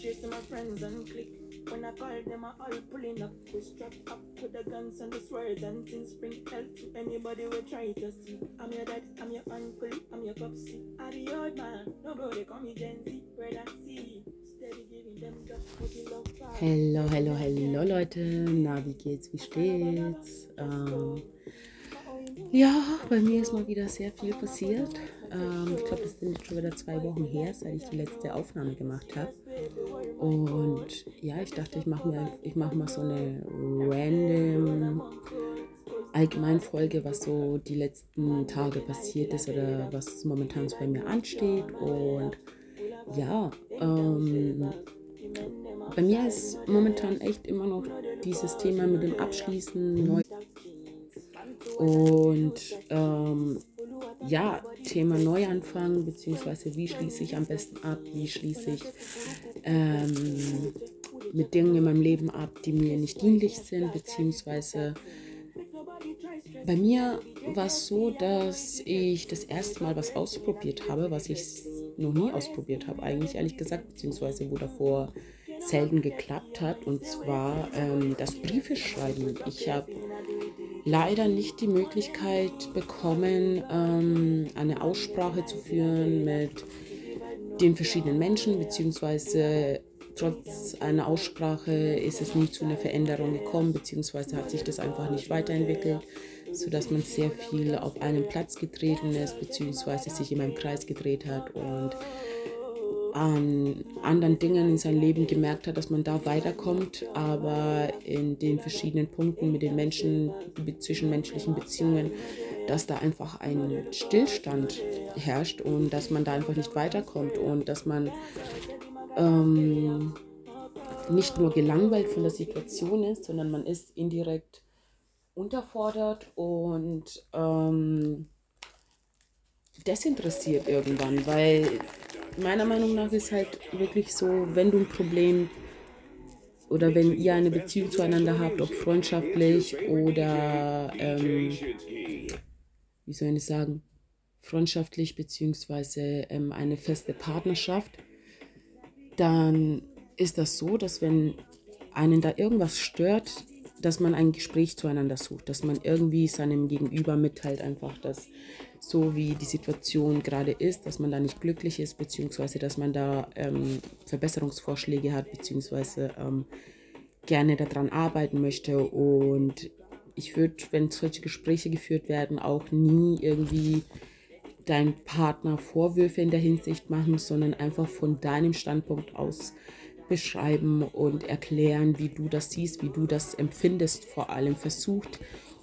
Chasing my friends and click. When I call them, I all pulling up. We strap up with the guns and the swords and things. Bring help to anybody we try to see. I'm your dad, I'm your uncle, I'm your popsy. I be old man, nobody call me Gen Z. Putting love fire. Hello, hello, hello Leute. Na, wie geht's? Wie steht's? Ähm, ja, bei mir ist mal wieder sehr viel passiert. Ähm, ich glaube, das sind jetzt schon wieder zwei Wochen her, seit ich die letzte Aufnahme gemacht habe. Und ja, ich dachte, ich mache ich mache mal so eine random Allgemeinfolge, was so die letzten Tage passiert ist oder was momentan so bei mir ansteht. Und ja, ähm, bei mir ist momentan echt immer noch dieses Thema mit dem Abschließen neu. Und ähm, ja, Thema Neuanfang, beziehungsweise wie schließe ich am besten ab, wie schließe ich ähm, mit Dingen in meinem Leben ab, die mir nicht dienlich sind, beziehungsweise bei mir war es so, dass ich das erste Mal was ausprobiert habe, was ich noch nie ausprobiert habe, eigentlich ehrlich gesagt, beziehungsweise wo davor selten geklappt hat, und zwar ähm, das Briefeschreiben. Ich habe leider nicht die Möglichkeit bekommen, ähm, eine Aussprache zu führen mit den verschiedenen Menschen, beziehungsweise trotz einer Aussprache ist es nie zu einer Veränderung gekommen, beziehungsweise hat sich das einfach nicht weiterentwickelt, sodass man sehr viel auf einem Platz getreten ist, beziehungsweise sich in einem Kreis gedreht hat und an anderen Dingen in seinem Leben gemerkt hat, dass man da weiterkommt, aber in den verschiedenen Punkten mit den Menschen, zwischenmenschlichen Beziehungen, dass da einfach ein Stillstand herrscht und dass man da einfach nicht weiterkommt und dass man ähm, nicht nur gelangweilt von der Situation ist, sondern man ist indirekt unterfordert und ähm, desinteressiert irgendwann, weil meiner Meinung nach ist halt wirklich so, wenn du ein Problem oder wenn ihr eine Beziehung zueinander habt, ob freundschaftlich oder, ähm, wie soll ich sagen, freundschaftlich beziehungsweise ähm, eine feste Partnerschaft, dann ist das so, dass wenn einen da irgendwas stört, dass man ein Gespräch zueinander sucht, dass man irgendwie seinem Gegenüber mitteilt einfach, dass so wie die Situation gerade ist, dass man da nicht glücklich ist, beziehungsweise dass man da ähm, Verbesserungsvorschläge hat, beziehungsweise ähm, gerne daran arbeiten möchte. Und ich würde, wenn solche Gespräche geführt werden, auch nie irgendwie deinem Partner Vorwürfe in der Hinsicht machen, sondern einfach von deinem Standpunkt aus beschreiben und erklären, wie du das siehst, wie du das empfindest, vor allem versucht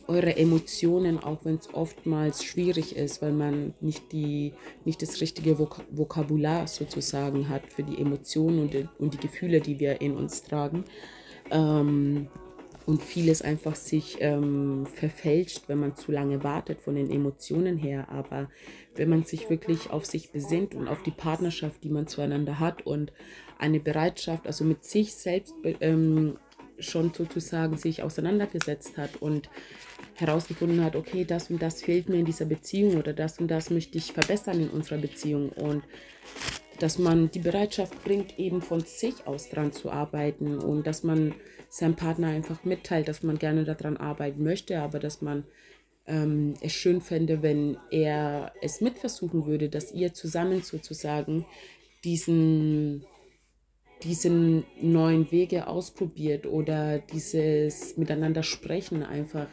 eure Emotionen, auch wenn es oftmals schwierig ist, weil man nicht, die, nicht das richtige Vok Vokabular sozusagen hat für die Emotionen und, die, und die Gefühle, die wir in uns tragen. Ähm, und vieles einfach sich ähm, verfälscht, wenn man zu lange wartet von den Emotionen her. Aber wenn man sich wirklich auf sich besinnt und auf die Partnerschaft, die man zueinander hat und eine Bereitschaft, also mit sich selbst ähm, schon sozusagen sich auseinandergesetzt hat und herausgefunden hat, okay, das und das fehlt mir in dieser Beziehung oder das und das möchte ich verbessern in unserer Beziehung. Und dass man die Bereitschaft bringt, eben von sich aus dran zu arbeiten und dass man seinem Partner einfach mitteilt, dass man gerne daran arbeiten möchte, aber dass man ähm, es schön fände, wenn er es mitversuchen würde, dass ihr zusammen sozusagen diesen diesen neuen Wege ausprobiert oder dieses Miteinander sprechen einfach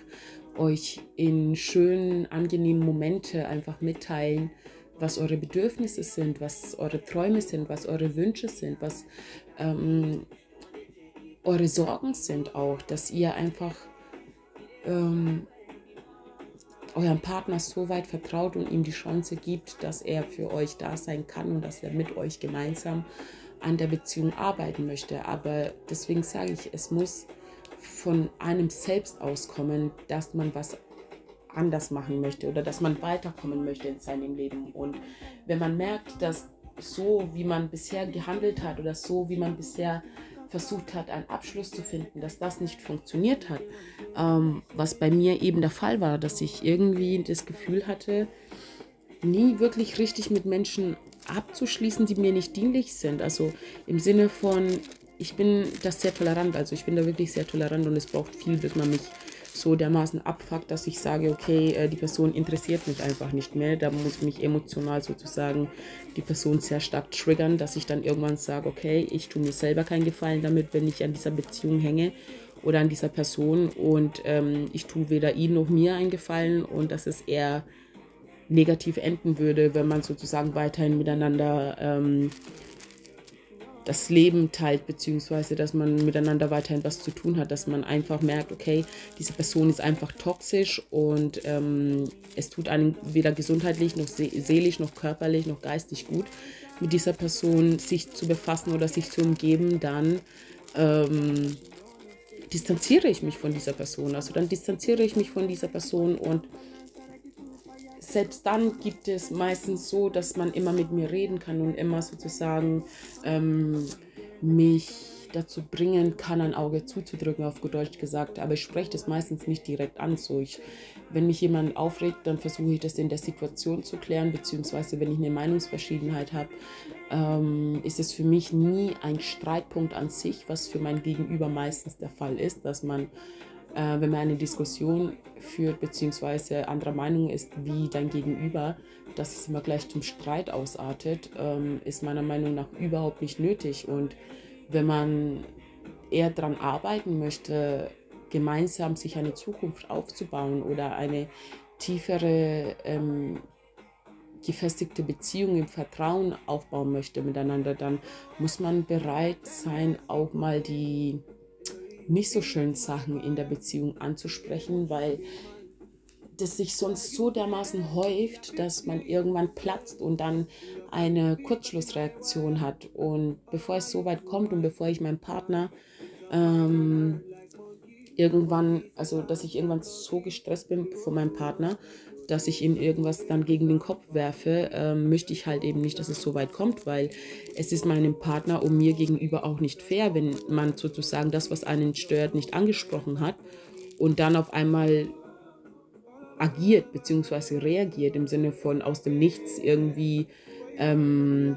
euch in schönen, angenehmen Momente einfach mitteilen, was eure Bedürfnisse sind, was eure Träume sind, was eure Wünsche sind, was ähm, eure Sorgen sind auch, dass ihr einfach ähm, eurem Partner so weit vertraut und ihm die Chance gibt, dass er für euch da sein kann und dass er mit euch gemeinsam an der Beziehung arbeiten möchte. Aber deswegen sage ich, es muss von einem selbst auskommen, dass man was anders machen möchte oder dass man weiterkommen möchte in seinem Leben. Und wenn man merkt, dass so, wie man bisher gehandelt hat oder so, wie man bisher versucht hat, einen Abschluss zu finden, dass das nicht funktioniert hat, ähm, was bei mir eben der Fall war, dass ich irgendwie das Gefühl hatte, nie wirklich richtig mit Menschen abzuschließen, die mir nicht dienlich sind. Also im Sinne von, ich bin das sehr tolerant, also ich bin da wirklich sehr tolerant und es braucht viel, bis man mich so dermaßen abfuckt, dass ich sage, okay, äh, die Person interessiert mich einfach nicht mehr. Da muss mich emotional sozusagen die Person sehr stark triggern, dass ich dann irgendwann sage, okay, ich tue mir selber keinen Gefallen damit, wenn ich an dieser Beziehung hänge oder an dieser Person und ähm, ich tue weder ihm noch mir einen Gefallen und dass es eher negativ enden würde, wenn man sozusagen weiterhin miteinander ähm, das Leben teilt, beziehungsweise dass man miteinander weiterhin was zu tun hat, dass man einfach merkt, okay, diese Person ist einfach toxisch und ähm, es tut einem weder gesundheitlich noch seelisch noch körperlich noch geistig gut, mit dieser Person sich zu befassen oder sich zu umgeben, dann ähm, distanziere ich mich von dieser Person. Also dann distanziere ich mich von dieser Person und selbst dann gibt es meistens so, dass man immer mit mir reden kann und immer sozusagen ähm, mich dazu bringen kann, ein Auge zuzudrücken, auf gut Deutsch gesagt. Aber ich spreche das meistens nicht direkt an. So ich, wenn mich jemand aufregt, dann versuche ich das in der Situation zu klären, beziehungsweise wenn ich eine Meinungsverschiedenheit habe, ähm, ist es für mich nie ein Streitpunkt an sich, was für mein Gegenüber meistens der Fall ist, dass man äh, wenn man eine Diskussion führt, beziehungsweise anderer Meinung ist wie dein Gegenüber, dass es immer gleich zum Streit ausartet, ähm, ist meiner Meinung nach überhaupt nicht nötig. Und wenn man eher daran arbeiten möchte, gemeinsam sich eine Zukunft aufzubauen oder eine tiefere, ähm, gefestigte Beziehung im Vertrauen aufbauen möchte miteinander, dann muss man bereit sein, auch mal die nicht so schönen Sachen in der Beziehung anzusprechen, weil das sich sonst so dermaßen häuft, dass man irgendwann platzt und dann eine Kurzschlussreaktion hat. Und bevor es so weit kommt und bevor ich meinen Partner ähm, irgendwann, also dass ich irgendwann so gestresst bin von meinem Partner, dass ich ihm irgendwas dann gegen den Kopf werfe, ähm, möchte ich halt eben nicht, dass es so weit kommt, weil es ist meinem Partner und mir gegenüber auch nicht fair, wenn man sozusagen das, was einen stört, nicht angesprochen hat und dann auf einmal agiert bzw. reagiert im Sinne von aus dem Nichts irgendwie ähm,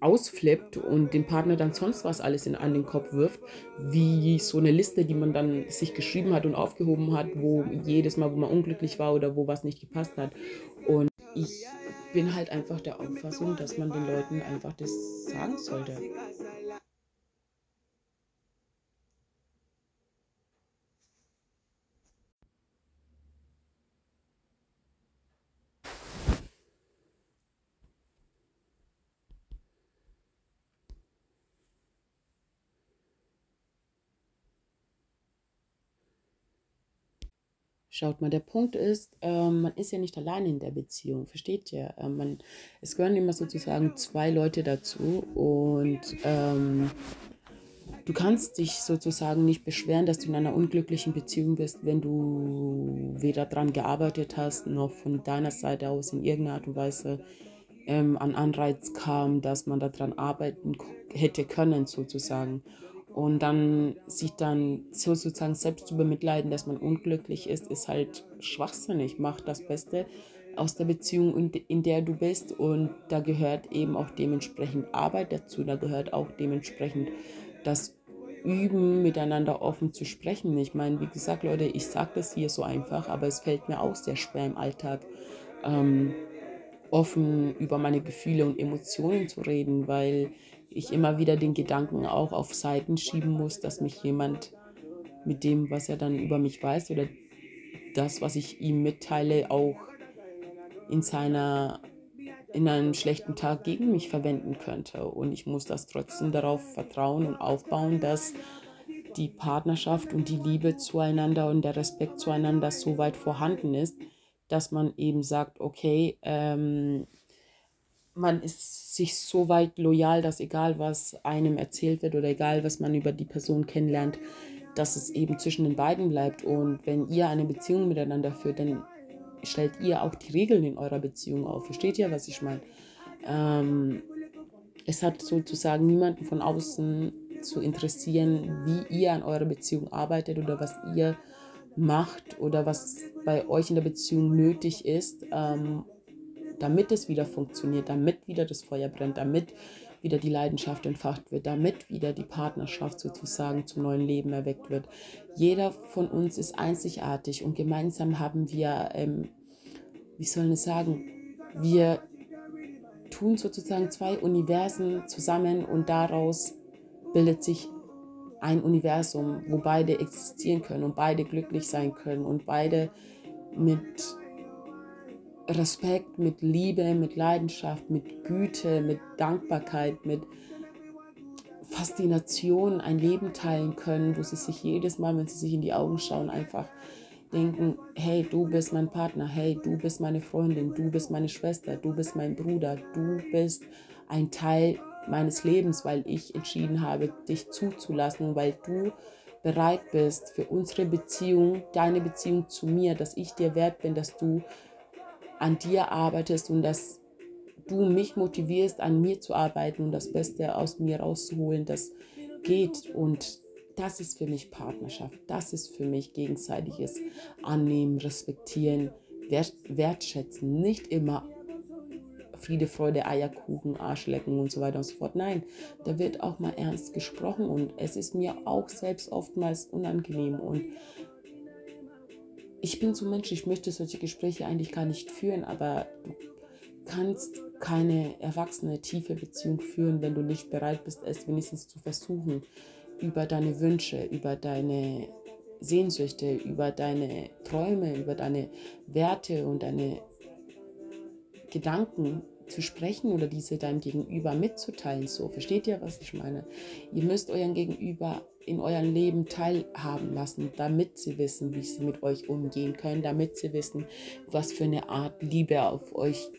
ausflippt und dem Partner dann sonst was alles in, an den Kopf wirft, wie so eine Liste, die man dann sich geschrieben hat und aufgehoben hat, wo jedes Mal, wo man unglücklich war oder wo was nicht gepasst hat. Und ich bin halt einfach der Auffassung, dass man den Leuten einfach das sagen sollte. Schaut mal, der Punkt ist, ähm, man ist ja nicht allein in der Beziehung, versteht ihr? Ähm, man, es gehören immer sozusagen zwei Leute dazu und ähm, du kannst dich sozusagen nicht beschweren, dass du in einer unglücklichen Beziehung bist, wenn du weder daran gearbeitet hast, noch von deiner Seite aus in irgendeiner Art und Weise ähm, an Anreiz kam, dass man daran arbeiten hätte können, sozusagen und dann sich dann sozusagen selbst zu bemitleiden, dass man unglücklich ist, ist halt schwachsinnig. Mach das Beste aus der Beziehung, in der du bist. Und da gehört eben auch dementsprechend Arbeit dazu. Da gehört auch dementsprechend das Üben, miteinander offen zu sprechen. Ich meine, wie gesagt, Leute, ich sage das hier so einfach, aber es fällt mir auch sehr schwer im Alltag. Ähm, offen über meine Gefühle und Emotionen zu reden, weil ich immer wieder den Gedanken auch auf Seiten schieben muss, dass mich jemand mit dem, was er dann über mich weiß oder das, was ich ihm mitteile, auch in seiner in einem schlechten Tag gegen mich verwenden könnte. Und ich muss das trotzdem darauf vertrauen und aufbauen, dass die Partnerschaft und die Liebe zueinander und der Respekt zueinander so weit vorhanden ist, dass man eben sagt, okay, ähm, man ist sich so weit loyal, dass egal was einem erzählt wird oder egal was man über die Person kennenlernt, dass es eben zwischen den beiden bleibt. Und wenn ihr eine Beziehung miteinander führt, dann stellt ihr auch die Regeln in eurer Beziehung auf. Versteht ihr, was ich meine? Ähm, es hat sozusagen niemanden von außen zu interessieren, wie ihr an eurer Beziehung arbeitet oder was ihr macht oder was bei euch in der Beziehung nötig ist, ähm, damit es wieder funktioniert, damit wieder das Feuer brennt, damit wieder die Leidenschaft entfacht wird, damit wieder die Partnerschaft sozusagen zum neuen Leben erweckt wird. Jeder von uns ist einzigartig und gemeinsam haben wir, ähm, wie soll ich sagen, wir tun sozusagen zwei Universen zusammen und daraus bildet sich ein Universum, wo beide existieren können und beide glücklich sein können und beide mit Respekt, mit Liebe, mit Leidenschaft, mit Güte, mit Dankbarkeit, mit Faszination ein Leben teilen können, wo sie sich jedes Mal, wenn sie sich in die Augen schauen, einfach denken, hey, du bist mein Partner, hey, du bist meine Freundin, du bist meine Schwester, du bist mein Bruder, du bist ein Teil meines Lebens, weil ich entschieden habe, dich zuzulassen weil du bereit bist für unsere Beziehung, deine Beziehung zu mir, dass ich dir wert bin, dass du an dir arbeitest und dass du mich motivierst, an mir zu arbeiten und das Beste aus mir rauszuholen, das geht. Und das ist für mich Partnerschaft. Das ist für mich gegenseitiges Annehmen, Respektieren, wert, Wertschätzen. Nicht immer Friede, Freude, Eierkuchen, Arschlecken und so weiter und so fort. Nein, da wird auch mal ernst gesprochen und es ist mir auch selbst oftmals unangenehm und ich bin so Mensch, ich möchte solche Gespräche eigentlich gar nicht führen, aber du kannst keine erwachsene, tiefe Beziehung führen, wenn du nicht bereit bist, es wenigstens zu versuchen, über deine Wünsche, über deine Sehnsüchte, über deine Träume, über deine Werte und deine Gedanken zu sprechen oder diese deinem Gegenüber mitzuteilen. So, versteht ihr, was ich meine? Ihr müsst euren Gegenüber in eurem Leben teilhaben lassen, damit sie wissen, wie sie mit euch umgehen können, damit sie wissen, was für eine Art Liebe auf euch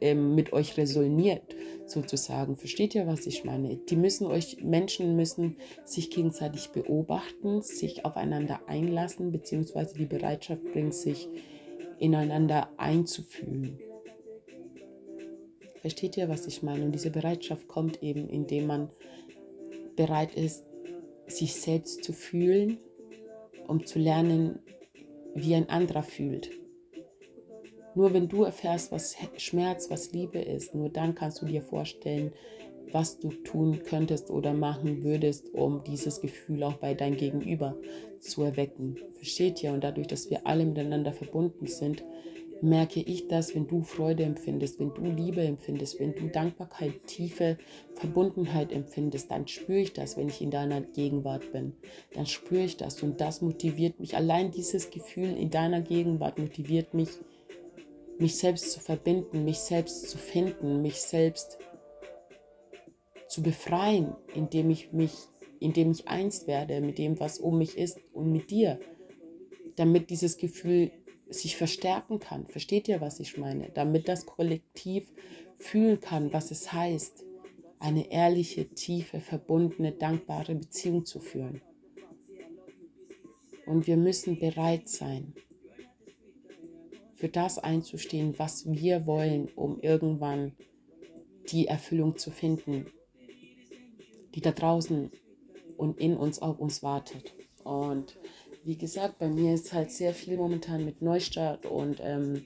äh, mit euch resoniert, sozusagen. Versteht ihr, was ich meine? Die müssen euch, Menschen müssen sich gegenseitig beobachten, sich aufeinander einlassen, beziehungsweise die Bereitschaft bringen, sich ineinander einzufühlen. Versteht ihr, was ich meine? Und diese Bereitschaft kommt eben, indem man bereit ist, sich selbst zu fühlen, um zu lernen, wie ein anderer fühlt. Nur wenn du erfährst, was Schmerz, was Liebe ist, nur dann kannst du dir vorstellen, was du tun könntest oder machen würdest, um dieses Gefühl auch bei deinem Gegenüber zu erwecken. Versteht ihr? Und dadurch, dass wir alle miteinander verbunden sind, merke ich das, wenn du Freude empfindest, wenn du Liebe empfindest, wenn du Dankbarkeit, tiefe Verbundenheit empfindest, dann spüre ich das, wenn ich in deiner Gegenwart bin. Dann spüre ich das und das motiviert mich. Allein dieses Gefühl in deiner Gegenwart motiviert mich, mich selbst zu verbinden, mich selbst zu finden, mich selbst zu befreien, indem ich mich, indem ich eins werde mit dem, was um mich ist und mit dir, damit dieses Gefühl sich verstärken kann. Versteht ihr, was ich meine? Damit das Kollektiv fühlen kann, was es heißt, eine ehrliche, tiefe, verbundene, dankbare Beziehung zu führen. Und wir müssen bereit sein, für das einzustehen, was wir wollen, um irgendwann die Erfüllung zu finden, die da draußen und in uns auf uns wartet. Und wie gesagt, bei mir ist halt sehr viel momentan mit Neustart und ähm,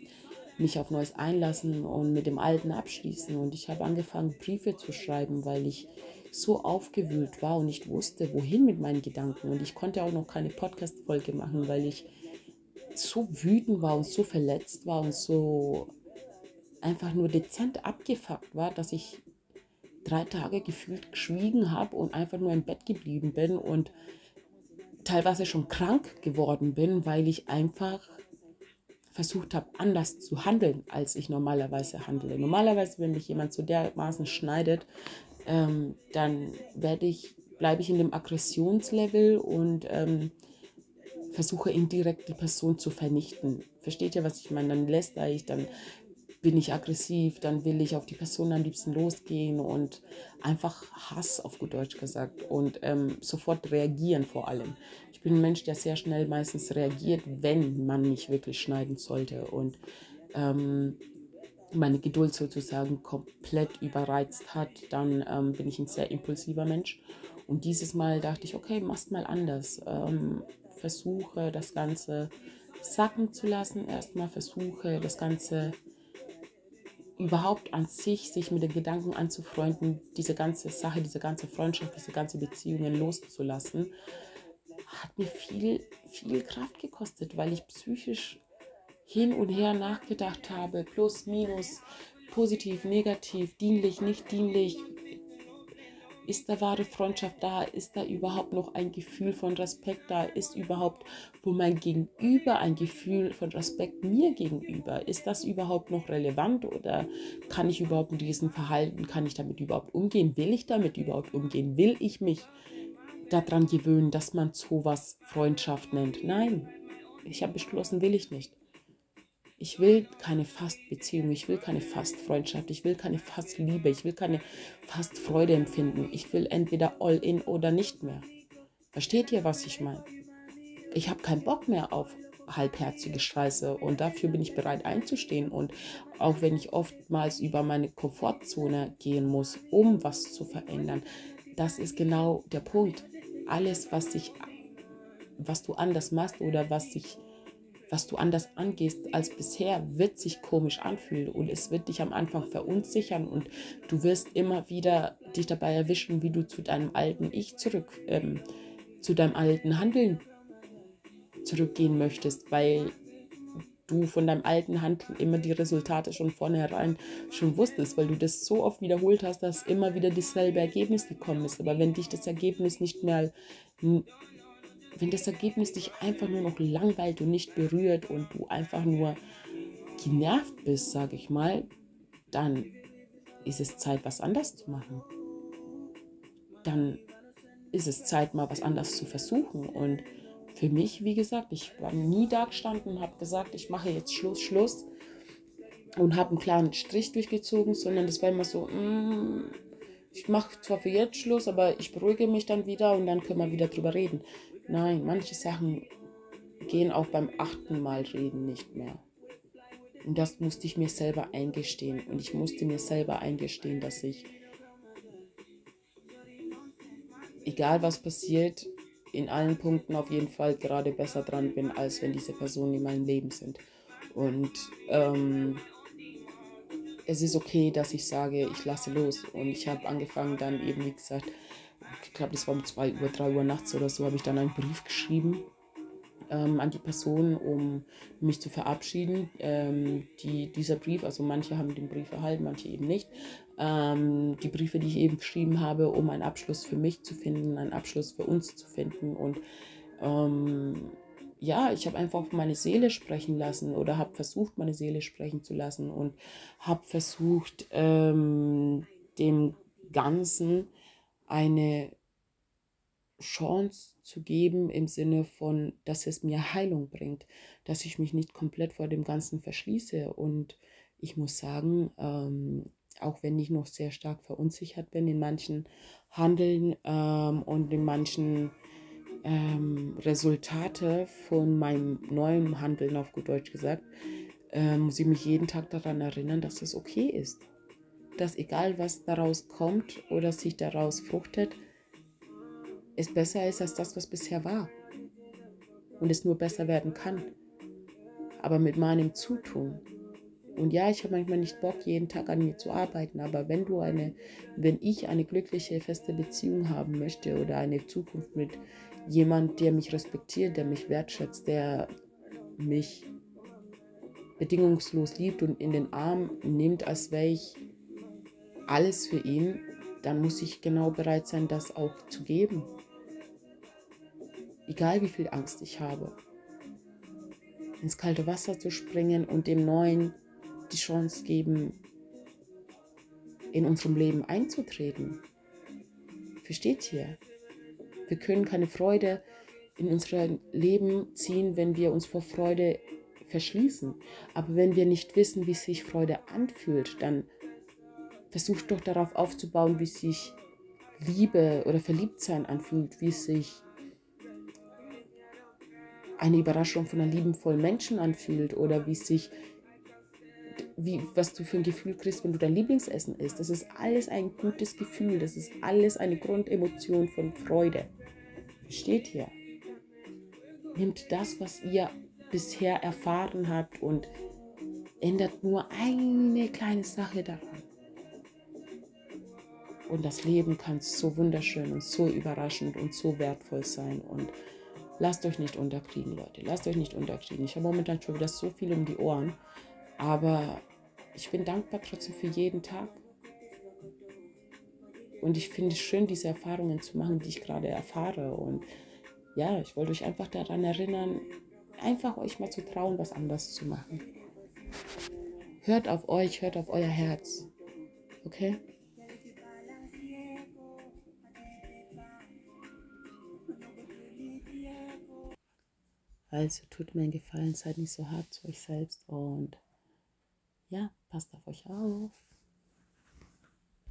mich auf Neues einlassen und mit dem Alten abschließen. Und ich habe angefangen, Briefe zu schreiben, weil ich so aufgewühlt war und nicht wusste, wohin mit meinen Gedanken. Und ich konnte auch noch keine Podcast-Folge machen, weil ich so wütend war und so verletzt war und so einfach nur dezent abgefuckt war, dass ich drei Tage gefühlt geschwiegen habe und einfach nur im Bett geblieben bin und teilweise schon krank geworden bin, weil ich einfach versucht habe, anders zu handeln, als ich normalerweise handle. Normalerweise, wenn mich jemand so dermaßen schneidet, ähm, dann werde ich, bleibe ich in dem Aggressionslevel und ähm, versuche indirekt die Person zu vernichten. Versteht ihr, was ich meine? Dann lässt ich, dann bin ich aggressiv, dann will ich auf die Person am liebsten losgehen und einfach Hass auf gut Deutsch gesagt und ähm, sofort reagieren vor allem. Ich bin ein Mensch, der sehr schnell meistens reagiert, wenn man mich wirklich schneiden sollte und ähm, meine Geduld sozusagen komplett überreizt hat, dann ähm, bin ich ein sehr impulsiver Mensch. Und dieses Mal dachte ich, okay, mach's mal anders. Ähm, versuche das Ganze sacken zu lassen. Erstmal versuche das Ganze überhaupt an sich, sich mit den Gedanken anzufreunden, diese ganze Sache, diese ganze Freundschaft, diese ganze Beziehungen loszulassen, hat mir viel, viel Kraft gekostet, weil ich psychisch hin und her nachgedacht habe, plus, minus, positiv, negativ, dienlich, nicht dienlich, ist da wahre Freundschaft da? Ist da überhaupt noch ein Gefühl von Respekt da? Ist überhaupt wo mein Gegenüber ein Gefühl von Respekt mir gegenüber? Ist das überhaupt noch relevant oder kann ich überhaupt mit diesem Verhalten, kann ich damit überhaupt umgehen? Will ich damit überhaupt umgehen? Will ich mich daran gewöhnen, dass man sowas Freundschaft nennt? Nein, ich habe beschlossen, will ich nicht. Ich will keine Fastbeziehung, ich will keine Fastfreundschaft, ich will keine Fastliebe, ich will keine Fastfreude empfinden. Ich will entweder all in oder nicht mehr. Versteht ihr, was ich meine? Ich habe keinen Bock mehr auf halbherzige Scheiße und dafür bin ich bereit einzustehen. Und auch wenn ich oftmals über meine Komfortzone gehen muss, um was zu verändern, das ist genau der Punkt. Alles, was sich, was du anders machst oder was sich was du anders angehst als bisher, wird sich komisch anfühlen und es wird dich am Anfang verunsichern und du wirst immer wieder dich dabei erwischen, wie du zu deinem alten Ich zurück, ähm, zu deinem alten Handeln zurückgehen möchtest, weil du von deinem alten Handeln immer die Resultate schon vornherein schon wusstest, weil du das so oft wiederholt hast, dass immer wieder dasselbe Ergebnis gekommen ist. Aber wenn dich das Ergebnis nicht mehr wenn das Ergebnis dich einfach nur noch langweilt und nicht berührt und du einfach nur genervt bist, sage ich mal, dann ist es Zeit, was anders zu machen. Dann ist es Zeit, mal was anders zu versuchen. Und für mich, wie gesagt, ich war nie da gestanden und habe gesagt, ich mache jetzt Schluss, Schluss und habe einen klaren Strich durchgezogen, sondern das war immer so, mm, ich mache zwar für jetzt Schluss, aber ich beruhige mich dann wieder und dann können wir wieder drüber reden. Nein, manche Sachen gehen auch beim achten Mal reden nicht mehr. Und das musste ich mir selber eingestehen. Und ich musste mir selber eingestehen, dass ich, egal was passiert, in allen Punkten auf jeden Fall gerade besser dran bin, als wenn diese Personen in meinem Leben sind. Und ähm, es ist okay, dass ich sage, ich lasse los. Und ich habe angefangen dann eben, wie gesagt, ich glaube, das war um 2 Uhr, 3 Uhr nachts oder so, habe ich dann einen Brief geschrieben ähm, an die Person, um mich zu verabschieden. Ähm, die, dieser Brief, also manche haben den Brief erhalten, manche eben nicht. Ähm, die Briefe, die ich eben geschrieben habe, um einen Abschluss für mich zu finden, einen Abschluss für uns zu finden. Und ähm, ja, ich habe einfach meine Seele sprechen lassen oder habe versucht, meine Seele sprechen zu lassen und habe versucht, ähm, dem Ganzen eine Chance zu geben im Sinne von, dass es mir Heilung bringt, dass ich mich nicht komplett vor dem Ganzen verschließe. Und ich muss sagen, ähm, auch wenn ich noch sehr stark verunsichert bin in manchen Handeln ähm, und in manchen ähm, Resultate von meinem neuen Handeln, auf gut Deutsch gesagt, äh, muss ich mich jeden Tag daran erinnern, dass es okay ist dass egal was daraus kommt oder sich daraus fruchtet, es besser ist als das, was bisher war. Und es nur besser werden kann. Aber mit meinem Zutun. Und ja, ich habe manchmal nicht Bock, jeden Tag an mir zu arbeiten, aber wenn du eine, wenn ich eine glückliche, feste Beziehung haben möchte oder eine Zukunft mit jemand, der mich respektiert, der mich wertschätzt, der mich bedingungslos liebt und in den Arm nimmt, als wäre ich alles für ihn, dann muss ich genau bereit sein, das auch zu geben. Egal wie viel Angst ich habe. Ins kalte Wasser zu springen und dem Neuen die Chance geben, in unserem Leben einzutreten. Versteht ihr? Wir können keine Freude in unser Leben ziehen, wenn wir uns vor Freude verschließen. Aber wenn wir nicht wissen, wie sich Freude anfühlt, dann versuch doch darauf aufzubauen, wie sich Liebe oder Verliebtsein anfühlt, wie sich eine Überraschung von einem liebenvollen Menschen anfühlt oder wie sich, wie, was du für ein Gefühl kriegst, wenn du dein Lieblingsessen isst. Das ist alles ein gutes Gefühl, das ist alles eine Grundemotion von Freude. Versteht ihr? Nehmt das, was ihr bisher erfahren habt und ändert nur eine kleine Sache daran. Und das Leben kann so wunderschön und so überraschend und so wertvoll sein. Und lasst euch nicht unterkriegen, Leute. Lasst euch nicht unterkriegen. Ich habe momentan schon wieder so viel um die Ohren. Aber ich bin dankbar trotzdem für jeden Tag. Und ich finde es schön, diese Erfahrungen zu machen, die ich gerade erfahre. Und ja, ich wollte euch einfach daran erinnern, einfach euch mal zu trauen, was anders zu machen. Hört auf euch, hört auf euer Herz. Okay? Also tut mir einen Gefallen, seid nicht so hart zu euch selbst und ja, passt auf euch auf.